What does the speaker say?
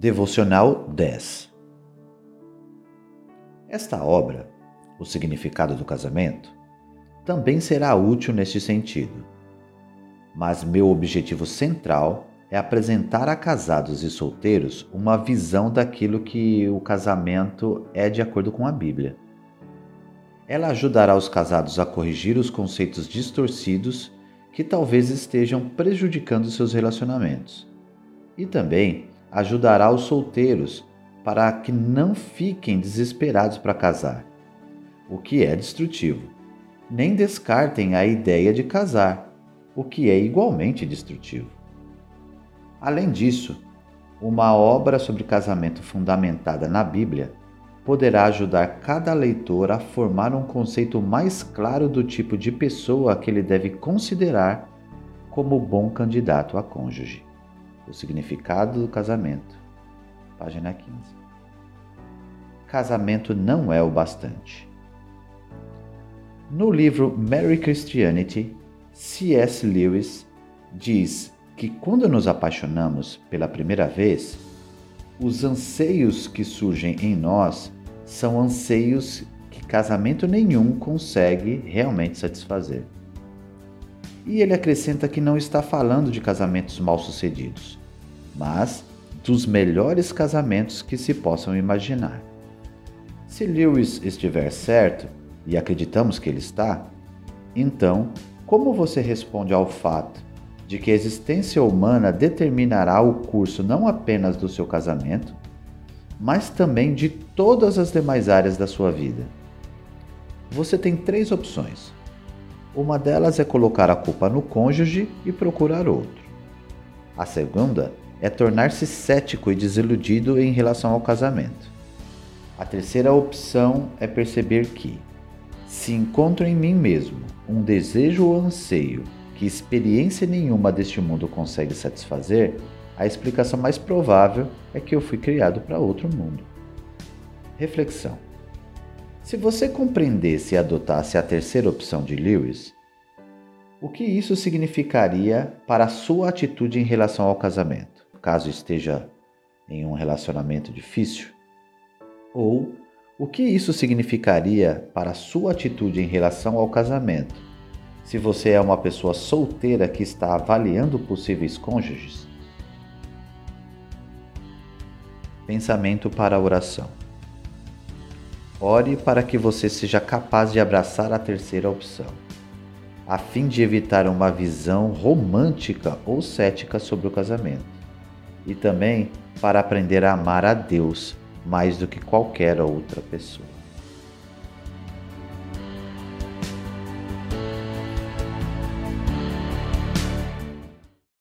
Devocional 10 Esta obra, O Significado do Casamento, também será útil neste sentido. Mas meu objetivo central é apresentar a casados e solteiros uma visão daquilo que o casamento é de acordo com a Bíblia. Ela ajudará os casados a corrigir os conceitos distorcidos que talvez estejam prejudicando seus relacionamentos. E também ajudará os solteiros para que não fiquem desesperados para casar, o que é destrutivo. Nem descartem a ideia de casar, o que é igualmente destrutivo. Além disso, uma obra sobre casamento fundamentada na Bíblia poderá ajudar cada leitor a formar um conceito mais claro do tipo de pessoa que ele deve considerar como bom candidato a cônjuge. O significado do casamento. Página 15. Casamento não é o bastante. No livro Mary Christianity, C.S. Lewis diz que quando nos apaixonamos pela primeira vez, os anseios que surgem em nós são anseios que casamento nenhum consegue realmente satisfazer. E ele acrescenta que não está falando de casamentos mal-sucedidos, mas dos melhores casamentos que se possam imaginar. Se Lewis estiver certo, e acreditamos que ele está, então como você responde ao fato de que a existência humana determinará o curso não apenas do seu casamento, mas também de todas as demais áreas da sua vida? Você tem três opções. Uma delas é colocar a culpa no cônjuge e procurar outro. A segunda é tornar-se cético e desiludido em relação ao casamento. A terceira opção é perceber que, se encontro em mim mesmo um desejo ou anseio que experiência nenhuma deste mundo consegue satisfazer, a explicação mais provável é que eu fui criado para outro mundo. Reflexão: Se você compreendesse e adotasse a terceira opção de Lewis, o que isso significaria para a sua atitude em relação ao casamento, caso esteja em um relacionamento difícil? Ou o que isso significaria para a sua atitude em relação ao casamento? Se você é uma pessoa solteira que está avaliando possíveis cônjuges? Pensamento para a oração. Ore para que você seja capaz de abraçar a terceira opção, a fim de evitar uma visão romântica ou cética sobre o casamento, e também para aprender a amar a Deus mais do que qualquer outra pessoa.